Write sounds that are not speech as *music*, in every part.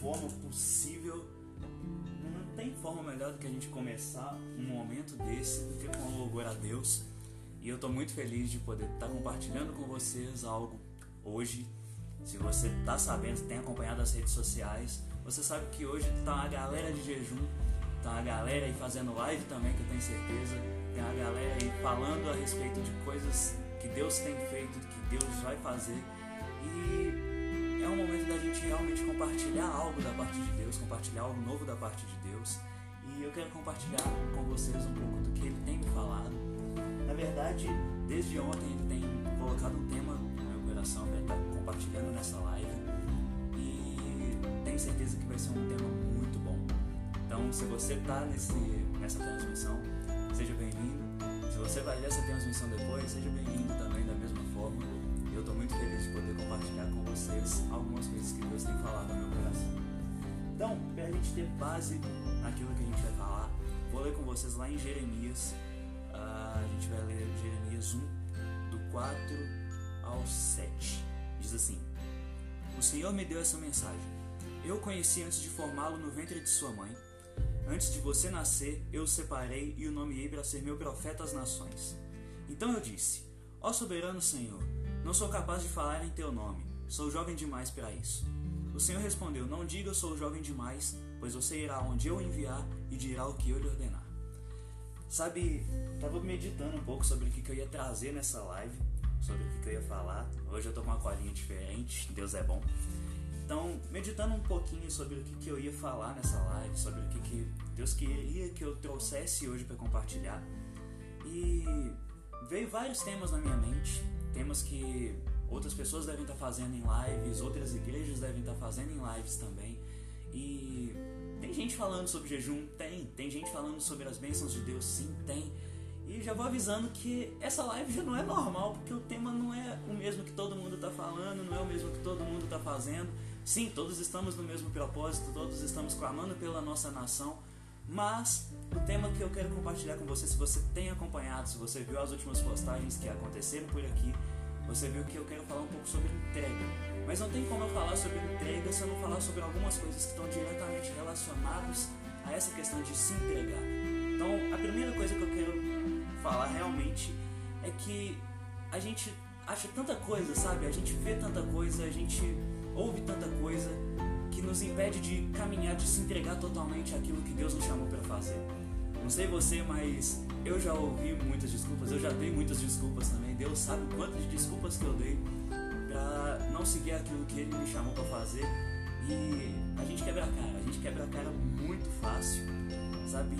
forma possível, não tem forma melhor do que a gente começar um momento desse do que com louvor a Deus. E eu estou muito feliz de poder estar tá compartilhando com vocês algo hoje. Se você está sabendo, tem acompanhado as redes sociais, você sabe que hoje tá uma galera de jejum, tá uma galera aí fazendo live também, que eu tenho certeza. Tem uma galera aí falando a respeito de coisas que Deus tem feito, que Deus vai fazer. E é um momento da gente realmente compartilhar algo da parte de Deus, compartilhar algo novo da parte de Deus. E eu quero compartilhar com vocês um pouco do que ele tem me falado. Na verdade, desde ontem ele tem colocado um tema no meu coração para estar compartilhando nessa live tenho certeza que vai ser um tema muito bom. Então, se você está nessa transmissão, seja bem-vindo. Se você vai ver essa transmissão depois, seja bem-vindo também muito feliz de poder compartilhar com vocês algumas coisas que Deus tem falado no meu coração. Então, para a gente ter base naquilo que a gente vai falar, vou ler com vocês lá em Jeremias. Uh, a gente vai ler Jeremias 1, do 4 ao 7. Diz assim: O Senhor me deu essa mensagem. Eu conheci antes de formá-lo no ventre de sua mãe. Antes de você nascer, eu o separei e o nomeei para ser meu profeta às nações. Então eu disse: Ó soberano Senhor, não sou capaz de falar em teu nome, sou jovem demais para isso. O Senhor respondeu: Não diga eu sou jovem demais, pois você irá onde eu enviar e dirá o que eu lhe ordenar. Sabe, estava meditando um pouco sobre o que eu ia trazer nessa live, sobre o que eu ia falar. Hoje eu tô com uma colinha diferente, Deus é bom. Então, meditando um pouquinho sobre o que, que eu ia falar nessa live, sobre o que, que Deus queria que eu trouxesse hoje para compartilhar, e veio vários temas na minha mente, temas que outras pessoas devem estar fazendo em lives, outras igrejas devem estar fazendo em lives também. E tem gente falando sobre jejum? Tem. Tem gente falando sobre as bênçãos de Deus? Sim, tem. E já vou avisando que essa live já não é normal, porque o tema não é o mesmo que todo mundo está falando, não é o mesmo que todo mundo está fazendo. Sim, todos estamos no mesmo propósito, todos estamos clamando pela nossa nação, mas o tema que eu quero compartilhar com você, se você tem acompanhado, se você viu as últimas postagens que aconteceram por aqui, você viu que eu quero falar um pouco sobre entrega. Mas não tem como eu falar sobre entrega se eu não falar sobre algumas coisas que estão diretamente relacionadas a essa questão de se entregar. Então, a primeira coisa que eu quero falar realmente é que a gente acha tanta coisa, sabe? A gente vê tanta coisa, a gente ouve tanta coisa que nos impede de caminhar, de se entregar totalmente àquilo que Deus nos chamou para fazer. Não sei você, mas eu já ouvi muitas desculpas, eu já dei muitas desculpas também. Deus sabe quantas desculpas que eu dei para não seguir aquilo que Ele me chamou para fazer. E a gente quebra a cara, a gente quebra a cara muito fácil, sabe?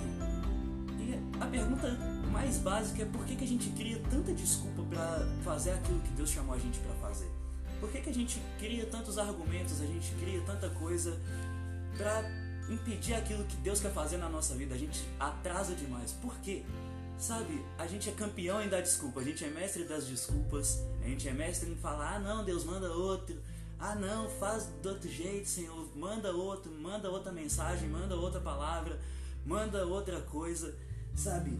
E a pergunta mais básica é por que, que a gente cria tanta desculpa para fazer aquilo que Deus chamou a gente para fazer? Por que, que a gente cria tantos argumentos, a gente cria tanta coisa para impedir aquilo que Deus quer fazer na nossa vida? A gente atrasa demais. Por quê? Sabe, a gente é campeão em dar desculpa, a gente é mestre das desculpas, a gente é mestre em falar: ah, não, Deus manda outro, ah, não, faz do outro jeito, Senhor, manda outro, manda outra mensagem, manda outra palavra, manda outra coisa, sabe?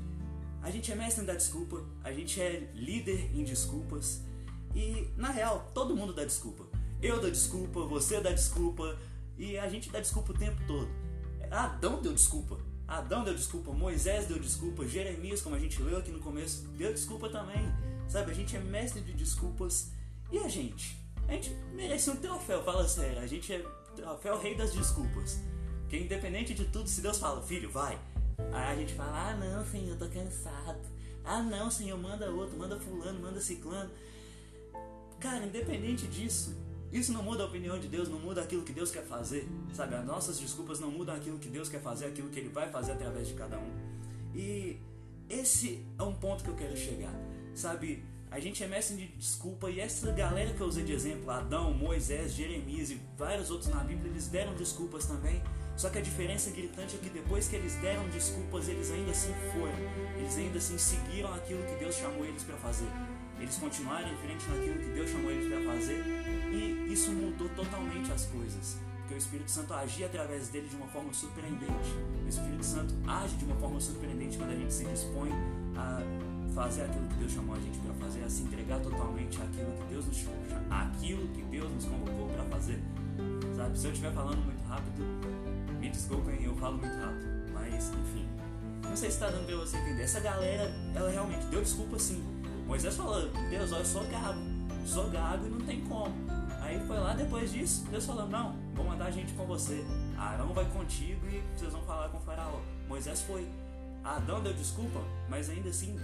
A gente é mestre em dar desculpa, a gente é líder em desculpas, e na real, todo mundo dá desculpa. Eu dou desculpa, você dá desculpa e a gente dá desculpa o tempo todo. Adão deu desculpa. Adão deu desculpa, Moisés deu desculpa, Jeremias, como a gente leu aqui no começo, deu desculpa também. Sabe, a gente é mestre de desculpas. E a gente? A gente merece um troféu, fala sério. A gente é troféu rei das desculpas. Que independente de tudo, se Deus fala, filho, vai. Aí a gente fala, ah não, senhor, eu tô cansado. Ah não, senhor, manda outro, manda fulano, manda ciclano. Cara, independente disso, isso não muda a opinião de Deus, não muda aquilo que Deus quer fazer, sabe? As nossas desculpas não mudam aquilo que Deus quer fazer, aquilo que Ele vai fazer através de cada um. E esse é um ponto que eu quero chegar, sabe? A gente é mestre de desculpa e essa galera que eu usei de exemplo, Adão, Moisés, Jeremias e vários outros na Bíblia, eles deram desculpas também. Só que a diferença gritante é que depois que eles deram desculpas, eles ainda assim foram. Eles ainda assim seguiram aquilo que Deus chamou eles para fazer eles continuarem em frente naquilo que Deus chamou eles para fazer e isso mudou totalmente as coisas. Porque o Espírito Santo agia através dele de uma forma surpreendente. O Espírito Santo age de uma forma surpreendente quando a gente se dispõe a fazer aquilo que Deus chamou a gente para fazer, a se entregar totalmente àquilo que Deus nos aquilo que Deus nos convocou para fazer. Sabe? Se eu estiver falando muito rápido, me desculpem, eu falo muito rápido. Mas, enfim. Não sei se tá dando pra você entender. Essa galera, ela realmente deu desculpa sim. Moisés falou, Deus, eu sou gago. Sou gago e não tem como. Aí foi lá depois disso, Deus falou, não, vou mandar gente com você. Arão vai contigo e vocês vão falar com o faraó. Moisés foi. Adão deu desculpa, mas ainda assim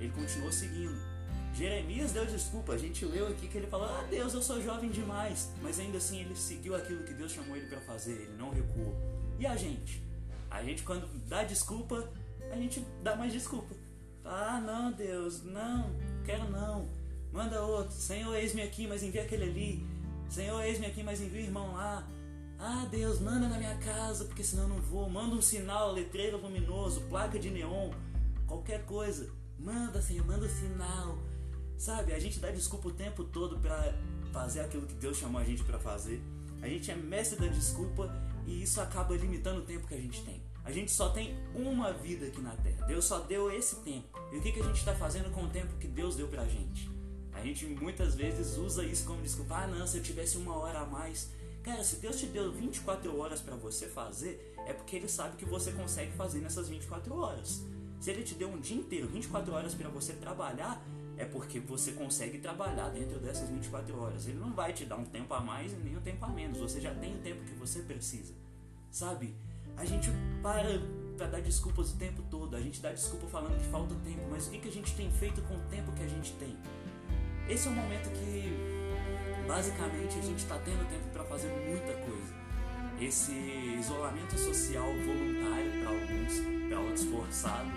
ele continuou seguindo. Jeremias deu desculpa, a gente leu aqui que ele falou: Ah, Deus, eu sou jovem demais. Mas ainda assim ele seguiu aquilo que Deus chamou ele para fazer, ele não recuou. E a gente? A gente, quando dá desculpa, a gente dá mais desculpa. Ah, não, Deus, não, quero não. Manda outro. Senhor, eis-me aqui, mas envia aquele ali. Senhor, eis-me aqui, mas envia o irmão lá. Ah, Deus, manda na minha casa, porque senão eu não vou. Manda um sinal, letreiro luminoso, placa de neon, qualquer coisa. Manda, Senhor, manda um sinal. Sabe, a gente dá desculpa o tempo todo para fazer aquilo que Deus chamou a gente para fazer. A gente é mestre da desculpa e isso acaba limitando o tempo que a gente tem. A gente só tem uma vida aqui na Terra. Deus só deu esse tempo. E o que, que a gente está fazendo com o tempo que Deus deu pra gente? A gente muitas vezes usa isso como desculpa. Ah, não, se eu tivesse uma hora a mais, Cara, se Deus te deu 24 horas para você fazer, é porque Ele sabe que você consegue fazer nessas 24 horas. Se Ele te deu um dia inteiro, 24 horas para você trabalhar, é porque você consegue trabalhar dentro dessas 24 horas. Ele não vai te dar um tempo a mais e nem um tempo a menos. Você já tem o tempo que você precisa. Sabe? A gente para para dar desculpas o tempo todo. A gente dá desculpa falando que falta tempo, mas o que, que a gente tem feito com o tempo que a gente tem? Esse é o momento que basicamente a gente está tendo tempo para fazer muita coisa. Esse isolamento social voluntário para alguns, para outros forçado,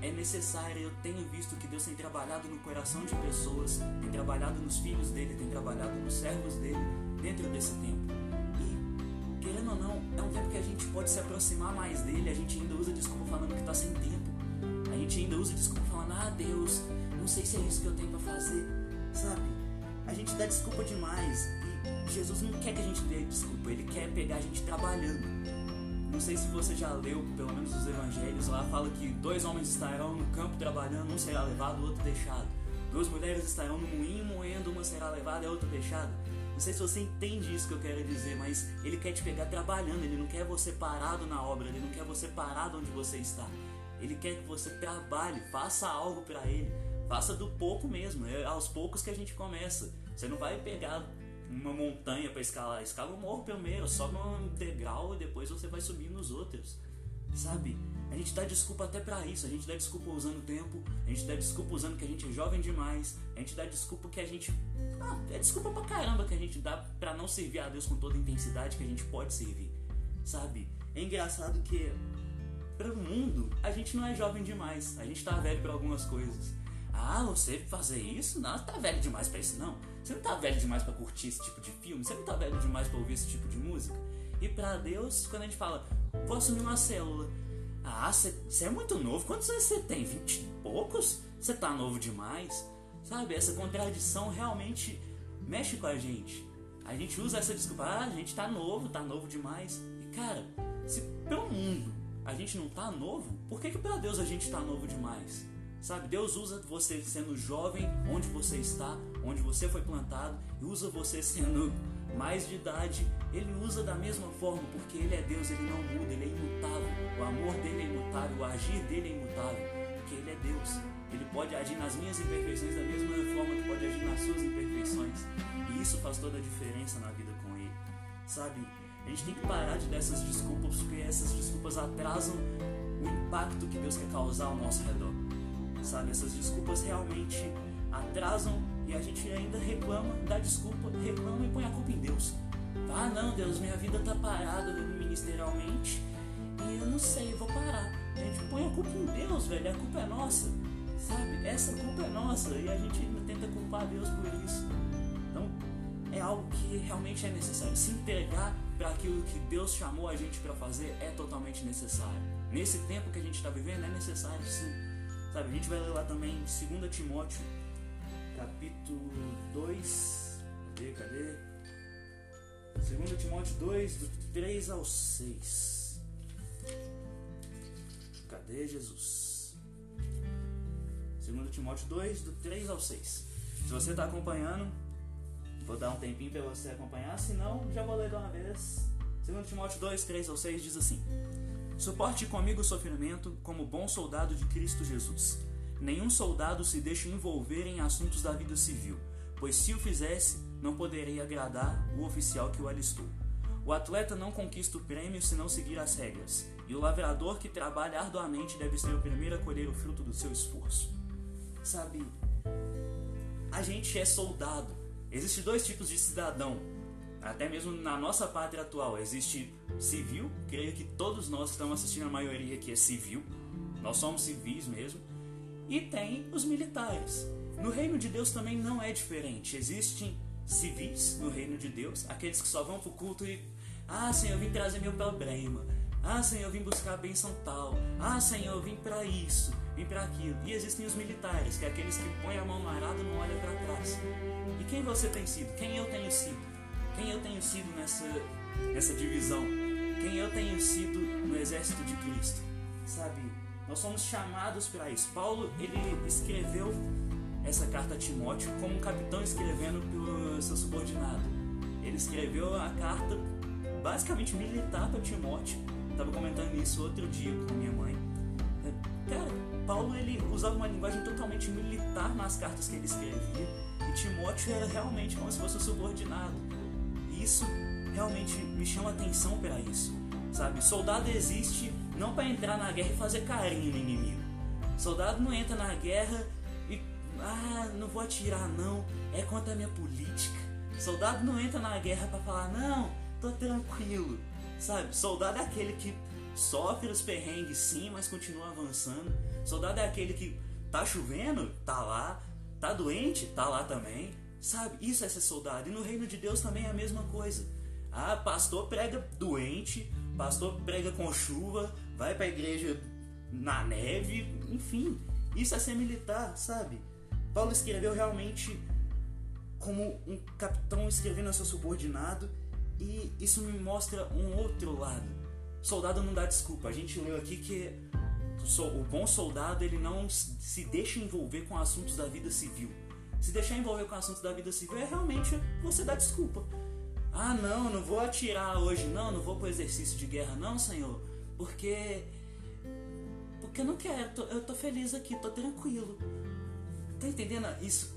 é necessário. Eu tenho visto que Deus tem trabalhado no coração de pessoas, tem trabalhado nos filhos dele, tem trabalhado nos servos dele dentro desse tempo. Querendo ou não, é um tempo que a gente pode se aproximar mais dele. A gente ainda usa desculpa falando que está sem tempo. A gente ainda usa desculpa falando, ah Deus, não sei se é isso que eu tenho para fazer, sabe? a gente dá desculpa demais. E Jesus não quer que a gente dê desculpa, ele quer pegar a gente trabalhando. Não sei se você já leu, pelo menos os evangelhos, lá fala que dois homens estarão no campo trabalhando, um será levado, o outro deixado. Duas mulheres estarão no moinho moendo, uma será levada e a outra deixada. Não sei se você entende isso que eu quero dizer, mas ele quer te pegar trabalhando, ele não quer você parado na obra, ele não quer você parado onde você está. Ele quer que você trabalhe, faça algo para ele. Faça do pouco mesmo, é aos poucos que a gente começa. Você não vai pegar uma montanha para escalar, escala o morro primeiro, sobe um degrau e depois você vai subir nos outros. Sabe? A gente dá desculpa até para isso, a gente dá desculpa usando o tempo, a gente dá desculpa usando que a gente é jovem demais, a gente dá desculpa que a gente. Ah, é desculpa pra caramba que a gente dá para não servir a Deus com toda a intensidade que a gente pode servir. Sabe? É engraçado que para o mundo a gente não é jovem demais, a gente tá velho para algumas coisas. Ah, você fazer isso? Não, você tá velho demais para isso, não. Você não tá velho demais para curtir esse tipo de filme, você não tá velho demais para ouvir esse tipo de música. E para Deus, quando a gente fala, vou assumir uma célula. Ah, você é muito novo. Quantos anos você tem? Vinte e poucos? Você tá novo demais? Sabe, essa contradição realmente mexe com a gente. A gente usa essa desculpa, ah, a gente tá novo, tá novo demais. E cara, se pelo mundo a gente não tá novo, por que que pra Deus a gente tá novo demais? Sabe, Deus usa você sendo jovem, onde você está, onde você foi plantado, e usa você sendo mais de idade. Ele usa da mesma forma, porque Ele é Deus, Ele não muda, Ele é imutável. O amor dele é imutável, o agir dele é imutável, porque Ele é Deus. Ele pode agir nas minhas imperfeições da mesma forma que pode agir nas suas imperfeições. E isso faz toda a diferença na vida com Ele. Sabe, a gente tem que parar de dar essas desculpas, porque essas desculpas atrasam o impacto que Deus quer causar ao nosso redor sabe? Essas desculpas realmente atrasam e a gente ainda reclama, dá desculpa, reclama e põe a culpa em Deus. Ah, não, Deus, minha vida tá parada ministerialmente e eu não sei, vou parar. A gente põe a culpa em Deus, velho, a culpa é nossa, sabe? Essa culpa é nossa e a gente ainda tenta culpar Deus por isso. Então, é algo que realmente é necessário. Se entregar para aquilo que Deus chamou a gente para fazer é totalmente necessário. Nesse tempo que a gente está vivendo, é necessário sim. Sabe, a gente vai ler lá também 2 Timóteo, capítulo 2. Cadê, cadê? 2 Timóteo 2, do 3 ao 6. Cadê Jesus? 2 Timóteo 2, do 3 ao 6. Se você está acompanhando, Vou dar um tempinho para você acompanhar, senão já vou ler de uma vez. 2 Timóteo 2, 3 ou 6 diz assim: Suporte comigo o sofrimento como bom soldado de Cristo Jesus. Nenhum soldado se deixa envolver em assuntos da vida civil, pois se o fizesse, não poderia agradar o oficial que o alistou. O atleta não conquista o prêmio se não seguir as regras, e o lavrador que trabalha arduamente deve ser o primeiro a colher o fruto do seu esforço. Sabe, a gente é soldado. Existem dois tipos de cidadão. Até mesmo na nossa pátria atual existe civil, creio que todos nós estamos assistindo a maioria que é civil. Nós somos civis mesmo. E tem os militares. No reino de Deus também não é diferente. Existem civis no reino de Deus, aqueles que só vão pro culto e ah, Senhor, eu vim trazer meu problema. Ah, Senhor, eu vim buscar a bênção tal. Ah, Senhor, eu vim para isso, vim para aquilo. E existem os militares, que é aqueles que põem a mão no arado e não olham para trás. E quem você tem sido? Quem eu tenho sido? Quem eu tenho sido nessa, nessa divisão? Quem eu tenho sido no exército de Cristo? Sabe? Nós somos chamados para isso. Paulo, ele escreveu essa carta a Timóteo como um capitão escrevendo para o seu subordinado. Ele escreveu a carta basicamente militar para Timóteo. Estava comentando isso outro dia com minha mãe. É, cara, Paulo ele usava uma linguagem totalmente militar nas cartas que ele escrevia e Timóteo era realmente como se fosse um subordinado. E isso realmente me chama atenção para isso, sabe? Soldado existe não para entrar na guerra e fazer carinho no inimigo. Soldado não entra na guerra ah, não vou atirar não, é contra a minha política. Soldado não entra na guerra para falar não, tô tranquilo. Sabe? Soldado é aquele que sofre os perrengues sim, mas continua avançando. Soldado é aquele que tá chovendo, tá lá. Tá doente, tá lá também. Sabe? Isso é ser soldado. E no reino de Deus também é a mesma coisa. Ah, pastor prega doente, pastor prega com chuva, vai pra igreja na neve, enfim. Isso é ser militar, sabe? Paulo escreveu realmente como um capitão escrevendo a seu subordinado e isso me mostra um outro lado. Soldado não dá desculpa. A gente leu aqui que o bom soldado ele não se deixa envolver com assuntos da vida civil. Se deixar envolver com assuntos da vida civil é realmente você dar desculpa. Ah, não, não vou atirar hoje, não, não vou para o exercício de guerra, não, Senhor, porque porque eu não quero, eu tô feliz aqui, tô tranquilo. Tá entendendo isso?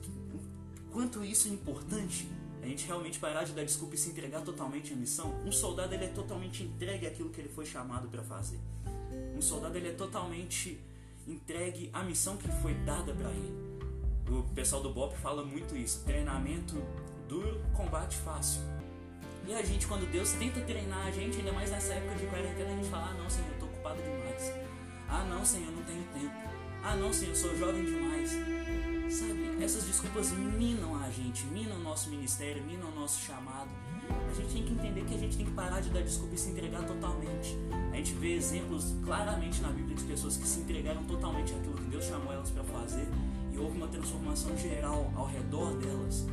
Quanto isso é importante? a gente realmente parar de dar desculpa e se entregar totalmente à missão, um soldado ele é totalmente entregue àquilo que ele foi chamado para fazer. Um soldado ele é totalmente entregue à missão que foi dada para ele. O pessoal do BOP fala muito isso: treinamento duro, combate fácil. E a gente, quando Deus tenta treinar a gente, ainda mais nessa época de quarentena, a gente fala: Ah, não, Senhor, eu tô ocupado demais. Ah, não, Senhor, não tenho tempo. Ah, não, Senhor, eu sou jovem demais. Sabe, essas desculpas minam a gente, minam o nosso ministério, minam o nosso chamado. A gente tem que entender que a gente tem que parar de dar desculpa e se entregar totalmente. A gente vê exemplos claramente na Bíblia de pessoas que se entregaram totalmente àquilo que Deus chamou elas para fazer e houve uma transformação geral ao redor delas.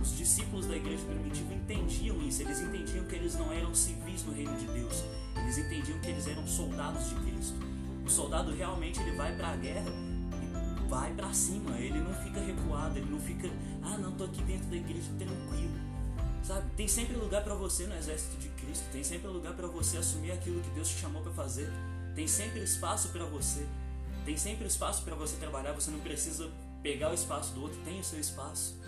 Os discípulos da igreja primitiva entendiam isso, eles entendiam que eles não eram civis no reino de Deus, eles entendiam que eles eram soldados de Cristo. O soldado realmente ele vai para a guerra vai para cima, ele não fica recuado, ele não fica, ah, não, tô aqui dentro da igreja tranquilo. Sabe? Tem sempre lugar para você no exército de Cristo, tem sempre lugar para você assumir aquilo que Deus te chamou para fazer. Tem sempre espaço para você. Tem sempre espaço para você trabalhar, você não precisa pegar o espaço do outro, tem o seu espaço.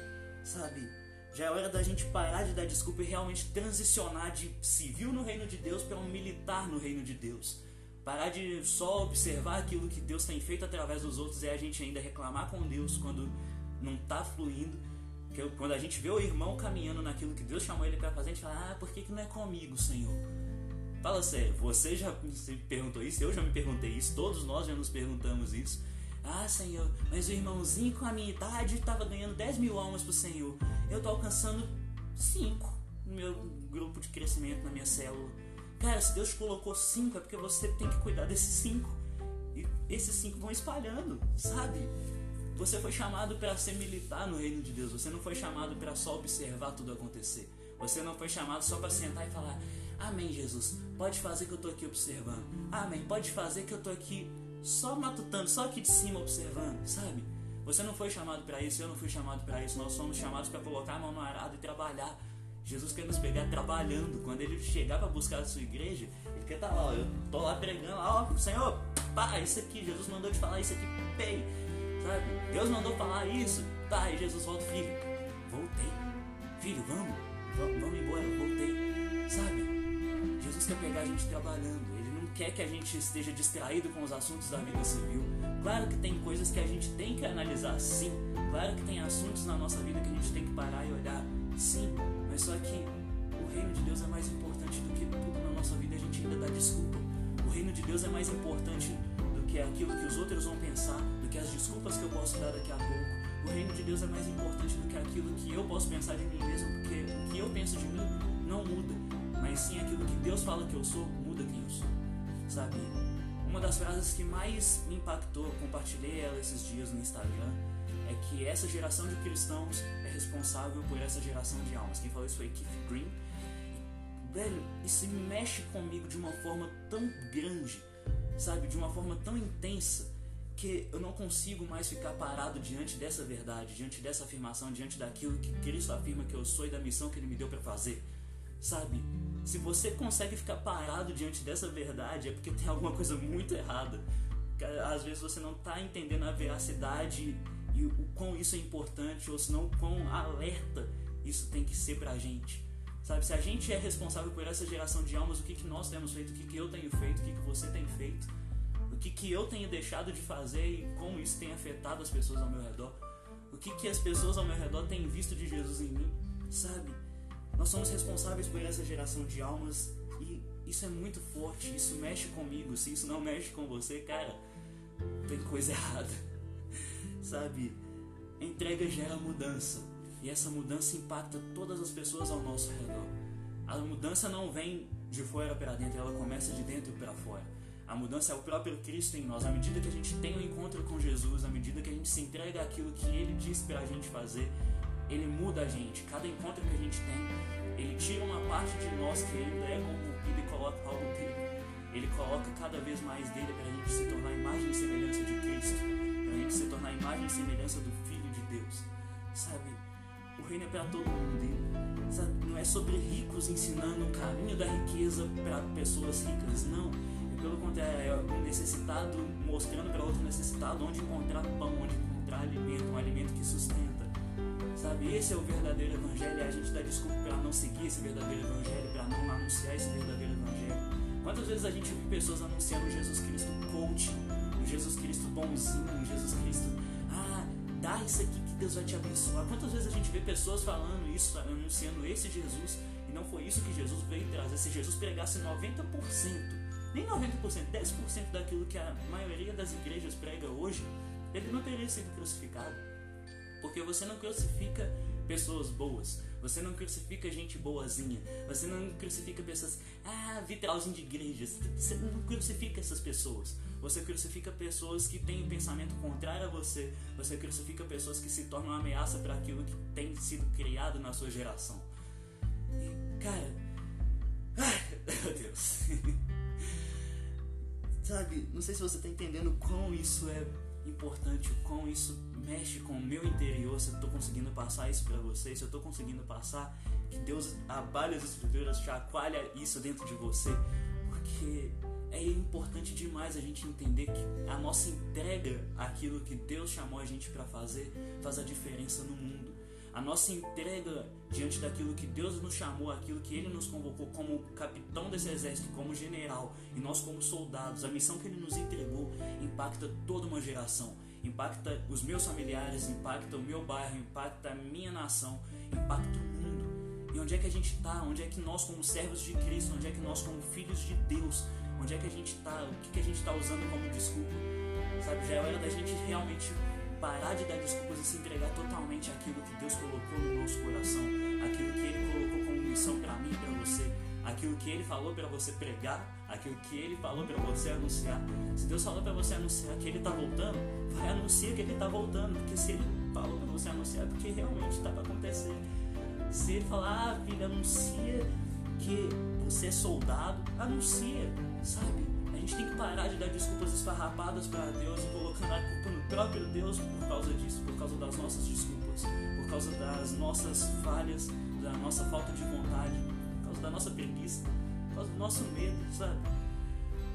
Sabe? Já é hora da gente parar de dar desculpa e realmente transicionar de civil no reino de Deus para um militar no reino de Deus. Parar de só observar aquilo que Deus tem feito através dos outros e a gente ainda reclamar com Deus quando não está fluindo. Quando a gente vê o irmão caminhando naquilo que Deus chamou ele para fazer, a gente fala: Ah, por que, que não é comigo, Senhor? Fala sério, você já se perguntou isso? Eu já me perguntei isso, todos nós já nos perguntamos isso. Ah, Senhor, mas o irmãozinho com a minha idade estava ganhando 10 mil almas pro Senhor. Eu tô alcançando 5 no meu grupo de crescimento, na minha célula. Cara, se Deus colocou cinco, é porque você tem que cuidar desses cinco. E esses cinco vão espalhando, sabe? Você foi chamado para ser militar no reino de Deus. Você não foi chamado para só observar tudo acontecer. Você não foi chamado só para sentar e falar: Amém, Jesus. Pode fazer que eu tô aqui observando. Amém. Pode fazer que eu tô aqui só matutando, só aqui de cima observando, sabe? Você não foi chamado para isso, eu não fui chamado para isso. Nós somos chamados para colocar a mão no arado e trabalhar. Jesus quer nos pegar trabalhando. Quando ele chegar para buscar a sua igreja, ele quer estar tá lá, ó, eu tô lá pregando, ó, Senhor, pá, isso aqui, Jesus mandou te falar isso aqui, pei, sabe? Deus mandou falar isso, tá, e Jesus volta, filho, voltei, filho, vamos, vamos, vamos embora, voltei, sabe? Jesus quer pegar a gente trabalhando, ele não quer que a gente esteja distraído com os assuntos da vida civil. Claro que tem coisas que a gente tem que analisar, sim. Claro que tem assuntos na nossa vida que a gente tem que parar e olhar, sim. Mas só que o reino de Deus é mais importante do que tudo na nossa vida, a gente ainda dá desculpa. O reino de Deus é mais importante do que aquilo que os outros vão pensar, do que as desculpas que eu posso dar daqui a pouco. O reino de Deus é mais importante do que aquilo que eu posso pensar de mim mesmo, porque o que eu penso de mim não muda, mas sim aquilo que Deus fala que eu sou, muda quem eu sou. Sabe? Uma das frases que mais me impactou, compartilhei ela esses dias no Instagram, que essa geração de cristãos é responsável por essa geração de almas. Quem falou isso foi Keith Green. Velho, isso mexe comigo de uma forma tão grande, sabe? De uma forma tão intensa que eu não consigo mais ficar parado diante dessa verdade, diante dessa afirmação, diante daquilo que Cristo afirma que eu sou e da missão que Ele me deu para fazer, sabe? Se você consegue ficar parado diante dessa verdade, é porque tem alguma coisa muito errada. Às vezes você não está entendendo a veracidade e o quão isso é importante, ou senão o quão alerta isso tem que ser pra gente. Sabe, se a gente é responsável por essa geração de almas, o que, que nós temos feito, o que, que eu tenho feito, o que, que você tem feito, o que, que eu tenho deixado de fazer e como isso tem afetado as pessoas ao meu redor, o que, que as pessoas ao meu redor têm visto de Jesus em mim, sabe? Nós somos responsáveis por essa geração de almas e isso é muito forte, isso mexe comigo. Se isso não mexe com você, cara, tem coisa errada. Sabe? A entrega gera mudança e essa mudança impacta todas as pessoas ao nosso redor. A mudança não vem de fora para dentro, ela começa de dentro para fora. A mudança é o próprio Cristo em nós. À medida que a gente tem um encontro com Jesus, à medida que a gente se entrega àquilo que Ele diz para a gente fazer, ele muda a gente. Cada encontro que a gente tem, ele tira uma parte de nós que ainda é corrompido e coloca algo dele. Ele coloca cada vez mais dele para a gente se tornar a imagem e semelhança de Cristo, se tornar a imagem e semelhança do Filho de Deus. Sabe? O reino é para todo mundo. Sabe? Não é sobre ricos ensinando o caminho da riqueza para pessoas ricas, não. É pelo contrário, é um necessitado mostrando para outro necessitado onde encontrar pão, onde encontrar alimento, um alimento que sustenta Sabe, esse é o verdadeiro evangelho e a gente dá desculpa para não seguir esse verdadeiro evangelho, para não anunciar esse verdadeiro evangelho. Quantas vezes a gente viu pessoas anunciando Jesus Cristo coach, um Jesus Cristo bonzinho, um Jesus Cristo, ah, dá isso aqui que Deus vai te abençoar. Quantas vezes a gente vê pessoas falando isso, anunciando esse Jesus, e não foi isso que Jesus veio trazer. Se Jesus pregasse 90%, nem 90%, 10% daquilo que a maioria das igrejas prega hoje, ele não teria sido crucificado. Porque você não crucifica pessoas boas. Você não crucifica gente boazinha. Você não crucifica pessoas, ah, vitralzinho de igrejas. Você não crucifica essas pessoas. Você crucifica pessoas que têm um pensamento contrário a você. Você crucifica pessoas que se tornam uma ameaça para aquilo que tem sido criado na sua geração. E, cara, ai, *laughs* meu Deus. *laughs* Sabe, não sei se você está entendendo quão isso é importante, o quão isso mexe com o meu interior, se eu estou conseguindo passar isso para vocês, se eu estou conseguindo passar que Deus abale as escrituras, chacoalha isso dentro de você, porque é importante demais a gente entender que a nossa entrega àquilo que Deus chamou a gente para fazer faz a diferença no mundo. A nossa entrega diante daquilo que Deus nos chamou, aquilo que Ele nos convocou como capitão desse exército, como general, e nós como soldados, a missão que Ele nos entregou impacta toda uma geração impacta os meus familiares, impacta o meu bairro, impacta a minha nação, impacta o. E onde é que a gente está? Onde é que nós, como servos de Cristo, onde é que nós, como filhos de Deus, onde é que a gente está? O que, que a gente está usando como desculpa? Sabe, já é hora da gente realmente parar de dar desculpas e se entregar totalmente àquilo que Deus colocou no nosso coração, aquilo que Ele colocou como missão para mim e para você aquilo que ele falou para você pregar, aquilo que ele falou para você anunciar. Se Deus falou para você anunciar que ele está voltando, vai anunciar que ele está voltando, porque se ele falou para você anunciar, é porque realmente está para acontecer. Ele falar, ah, filho, anuncia que você é soldado, anuncia, sabe? A gente tem que parar de dar desculpas esfarrapadas para Deus e colocando a culpa no próprio Deus por causa disso. das nossas desculpas, por causa das nossas falhas, da nossa falta de vontade, por causa da nossa preguiça, por causa do nosso medo, sabe?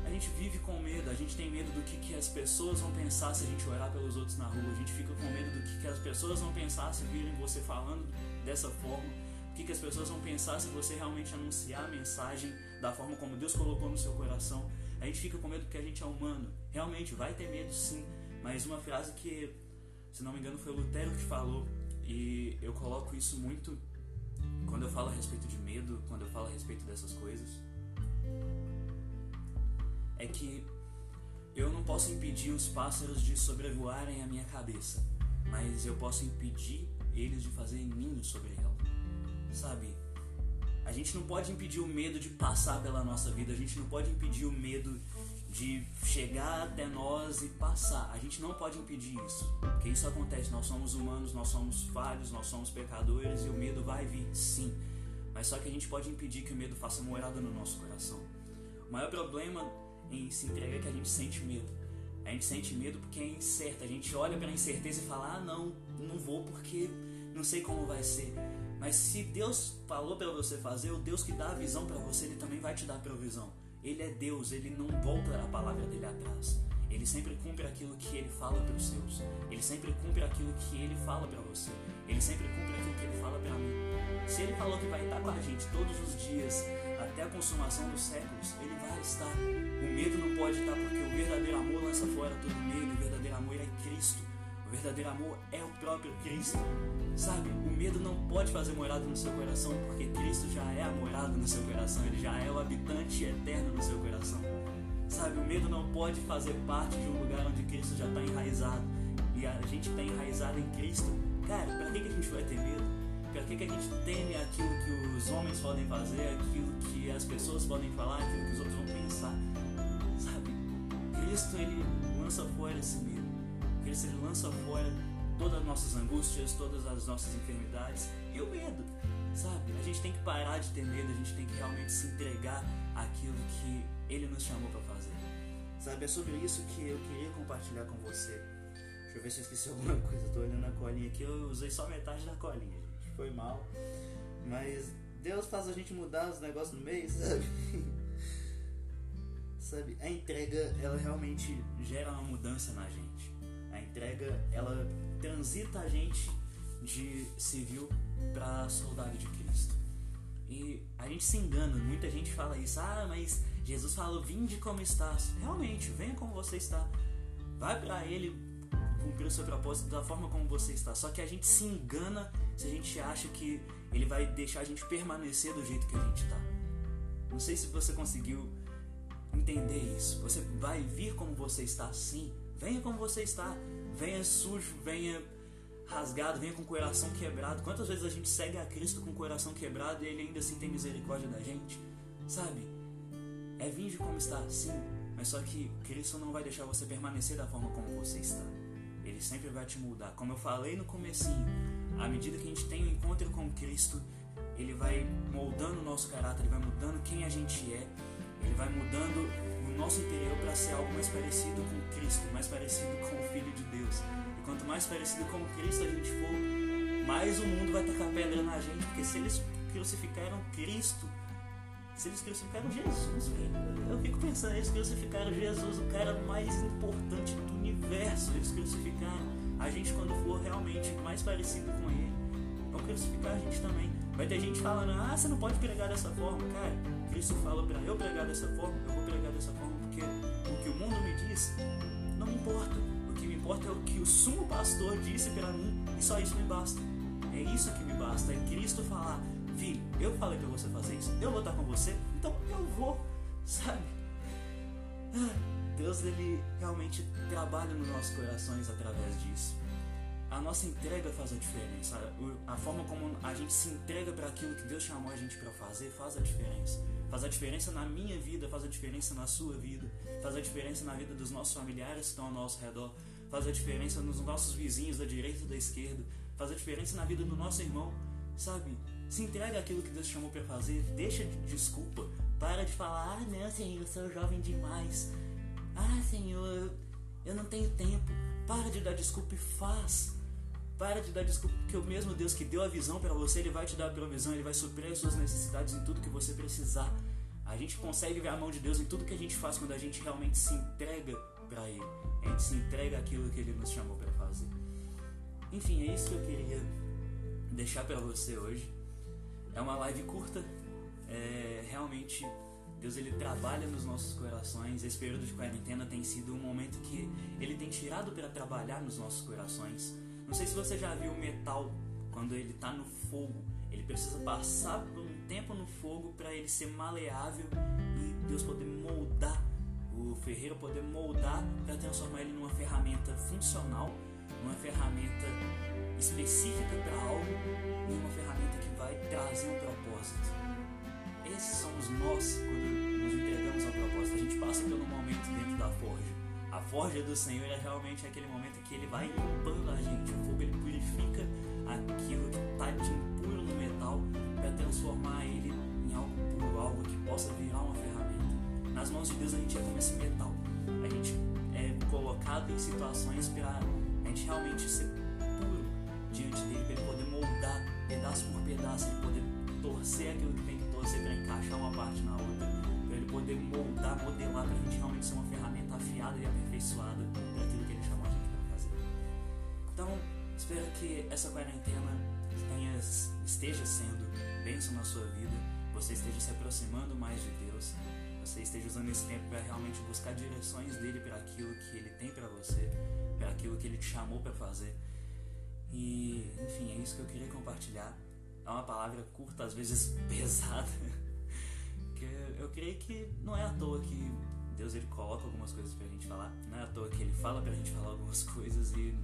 A gente vive com medo, a gente tem medo do que, que as pessoas vão pensar se a gente orar pelos outros na rua, a gente fica com medo do que, que as pessoas vão pensar se virem você falando dessa forma, o que, que as pessoas vão pensar se você realmente anunciar a mensagem da forma como Deus colocou no seu coração. A gente fica com medo porque a gente é humano. Realmente, vai ter medo sim, mas uma frase que, se não me engano, foi o Lutero que falou, e eu coloco isso muito quando eu falo a respeito de medo, quando eu falo a respeito dessas coisas é que eu não posso impedir os pássaros de sobrevoarem a minha cabeça, mas eu posso impedir eles de fazerem ninho sobre ela. Sabe? A gente não pode impedir o medo de passar pela nossa vida, a gente não pode impedir o medo de chegar até nós e passar. A gente não pode impedir isso, porque isso acontece. Nós somos humanos, nós somos falhos, nós somos pecadores e o medo vai vir, sim. Mas só que a gente pode impedir que o medo faça morada no nosso coração. O maior problema em se entregar que a gente sente medo. A gente sente medo porque é incerto. A gente olha para a incerteza e fala: ah, não, não vou porque não sei como vai ser. Mas se Deus falou para você fazer, o Deus que dá a visão para você, ele também vai te dar a provisão. Ele é Deus, ele não volta a palavra dele atrás. Ele sempre cumpre aquilo que ele fala para os seus. Ele sempre cumpre aquilo que ele fala para você. Ele sempre cumpre aquilo que ele fala. Se ele falou que vai estar com a gente todos os dias até a consumação dos séculos, ele vai estar. O medo não pode estar porque o verdadeiro amor lança fora todo medo. O verdadeiro amor é Cristo. O verdadeiro amor é o próprio Cristo. Sabe? O medo não pode fazer morada no seu coração porque Cristo já é a morada no seu coração. Ele já é o habitante eterno no seu coração. Sabe? O medo não pode fazer parte de um lugar onde Cristo já está enraizado. E a gente está enraizado em Cristo. Cara, para que, que a gente vai ter medo? Que, que a gente teme aquilo que os homens podem fazer, aquilo que as pessoas podem falar, aquilo que os outros vão pensar? Sabe? Cristo ele lança fora esse medo. Cristo ele lança fora todas as nossas angústias, todas as nossas enfermidades e o medo. Sabe? A gente tem que parar de ter medo, a gente tem que realmente se entregar àquilo que ele nos chamou para fazer. Sabe? É sobre isso que eu queria compartilhar com você. Deixa eu ver se eu esqueci *laughs* alguma coisa. Estou olhando a colinha aqui, eu usei só metade da colinha. Foi mal. Mas Deus faz a gente mudar os negócios no meio, sabe? *laughs* sabe? A entrega, ela realmente gera uma mudança na gente. A entrega, ela transita a gente de civil para soldado de Cristo. E a gente se engana, muita gente fala isso, ah, mas Jesus falou, vinde como estás. Realmente, venha como você está. Vai para Ele cumprir o seu propósito da forma como você está. Só que a gente se engana se a gente acha que Ele vai deixar a gente permanecer do jeito que a gente está. Não sei se você conseguiu entender isso. Você vai vir como você está, sim. Venha como você está. Venha sujo, venha rasgado, venha com o coração quebrado. Quantas vezes a gente segue a Cristo com o coração quebrado e Ele ainda assim tem misericórdia da gente? Sabe? É vir como está, sim. Mas só que Cristo não vai deixar você permanecer da forma como você está. Ele sempre vai te mudar. Como eu falei no comecinho, à medida que a gente tem o um encontro com Cristo, Ele vai moldando o nosso caráter, Ele vai mudando quem a gente é, Ele vai mudando o nosso interior para ser algo mais parecido com Cristo, mais parecido com o Filho de Deus. E quanto mais parecido com Cristo a gente for, mais o mundo vai tacar pedra na gente, porque se eles crucificaram Cristo, se eles crucificaram Jesus, eu fico pensando, eles crucificaram Jesus, o cara mais importante do universo, eles crucificaram. A gente, quando for realmente mais parecido com ele, vão crucificar a gente também. Vai ter gente falando, ah, você não pode pregar dessa forma. Cara, Cristo fala para eu pregar dessa forma, eu vou pregar dessa forma, porque o que o mundo me diz não me importa. O que me importa é o que o sumo pastor disse para mim, e só isso me basta. É isso que me basta, é Cristo falar, filho, eu falei para você fazer isso, eu vou estar com você, então eu vou, *laughs* sabe? Deus ele realmente trabalha nos nossos corações através disso. A nossa entrega faz a diferença. A forma como a gente se entrega para aquilo que Deus chamou a gente para fazer faz a diferença. Faz a diferença na minha vida, faz a diferença na sua vida, faz a diferença na vida dos nossos familiares que estão ao nosso redor, faz a diferença nos nossos vizinhos da direita e da esquerda, faz a diferença na vida do nosso irmão, sabe? Se entrega aquilo que Deus chamou para fazer, deixa de desculpa, para de falar, ah, não, Senhor, eu sou jovem demais. Ah, Senhor, eu não tenho tempo. Para de dar desculpa e faz. Para de dar desculpa, porque o mesmo Deus que deu a visão para você, ele vai te dar a provisão, ele vai suprir as suas necessidades em tudo que você precisar. A gente consegue ver a mão de Deus em tudo que a gente faz quando a gente realmente se entrega para Ele. A gente se entrega aquilo que Ele nos chamou para fazer. Enfim, é isso que eu queria deixar para você hoje. É uma live curta. É, realmente, Deus ele trabalha nos nossos corações. Esse período de quarentena tem sido um momento que Ele tem tirado para trabalhar nos nossos corações. Não sei se você já viu o metal quando ele está no fogo. Ele precisa passar por um tempo no fogo para ele ser maleável e Deus poder moldar, o ferreiro poder moldar para transformar ele numa ferramenta funcional, numa ferramenta específica para algo e uma ferramenta vai trazer um propósito. Esses somos nós quando nos entregamos ao propósito. A gente passa pelo momento dentro da forja a forja do Senhor é realmente aquele momento que ele vai limpando a gente. O fogo ele purifica aquilo que está de impuro no metal para transformar ele em algo puro, algo que possa virar uma ferramenta. Nas mãos de Deus a gente é como esse metal. A gente é colocado em situações para a gente realmente ser puro diante dele, para ele poder moldar pedaço por pedaço, ele poder torcer aquilo que tem que torcer para encaixar uma parte na outra, para ele poder moldar, modelar para a gente realmente ser uma ferramenta afiada e aperfeiçoada daquilo que Ele chamou a gente para fazer. Então, espero que essa quarentena tenha, esteja sendo bênção na sua vida, você esteja se aproximando mais de Deus, você esteja usando esse tempo para realmente buscar direções dele para aquilo que Ele tem para você, para aquilo que Ele te chamou para fazer. E, enfim, é isso que eu queria compartilhar. É uma palavra curta, às vezes *laughs* pesada. que eu creio que não é à toa que Deus ele coloca algumas coisas pra gente falar. Não é à toa que ele fala pra gente *laughs* falar algumas coisas e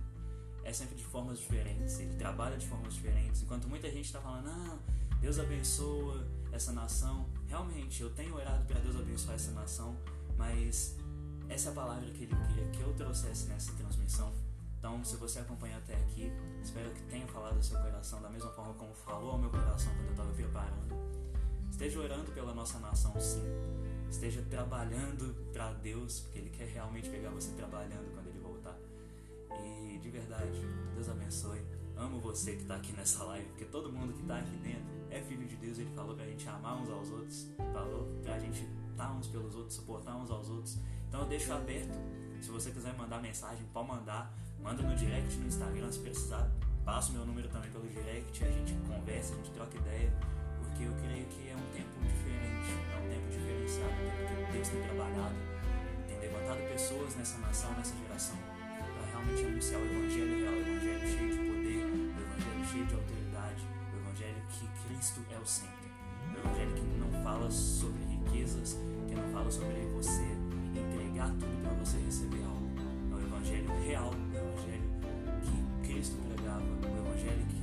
é sempre de formas diferentes. Ele trabalha de formas diferentes. Enquanto muita gente tá falando, ah, Deus abençoa essa nação. Realmente, eu tenho orado para Deus abençoar essa nação, mas essa é a palavra que ele queria que eu trouxesse nessa transmissão. Então, se você acompanhou até aqui, espero que tenha falado ao seu coração da mesma forma como falou ao meu coração quando eu estava preparando. Esteja orando pela nossa nação, sim esteja trabalhando para Deus, porque Ele quer realmente pegar você trabalhando quando Ele voltar. E de verdade, Deus abençoe. Amo você que está aqui nessa live, porque todo mundo que está aqui dentro é filho de Deus. Ele falou para a gente amar uns aos outros, falou para a gente estar uns pelos outros, suportar uns aos outros. Então eu deixo aberto. Se você quiser mandar mensagem, pode mandar. Manda no direct no Instagram se precisar. Passa o meu número também pelo direct, a gente conversa, a gente troca ideia, porque eu creio que é um tempo diferente, é um tempo diferenciado, um tempo que Deus tem trabalhado, tem levantado pessoas nessa nação, nessa geração, para realmente anunciar o Evangelho real, o Evangelho cheio de poder, o Evangelho cheio de autoridade, o Evangelho que Cristo é o centro, o Evangelho que não fala sobre riquezas, que não fala sobre você entregar tudo para você receber algo, é o Evangelho real Cristo pregava o Evangelho que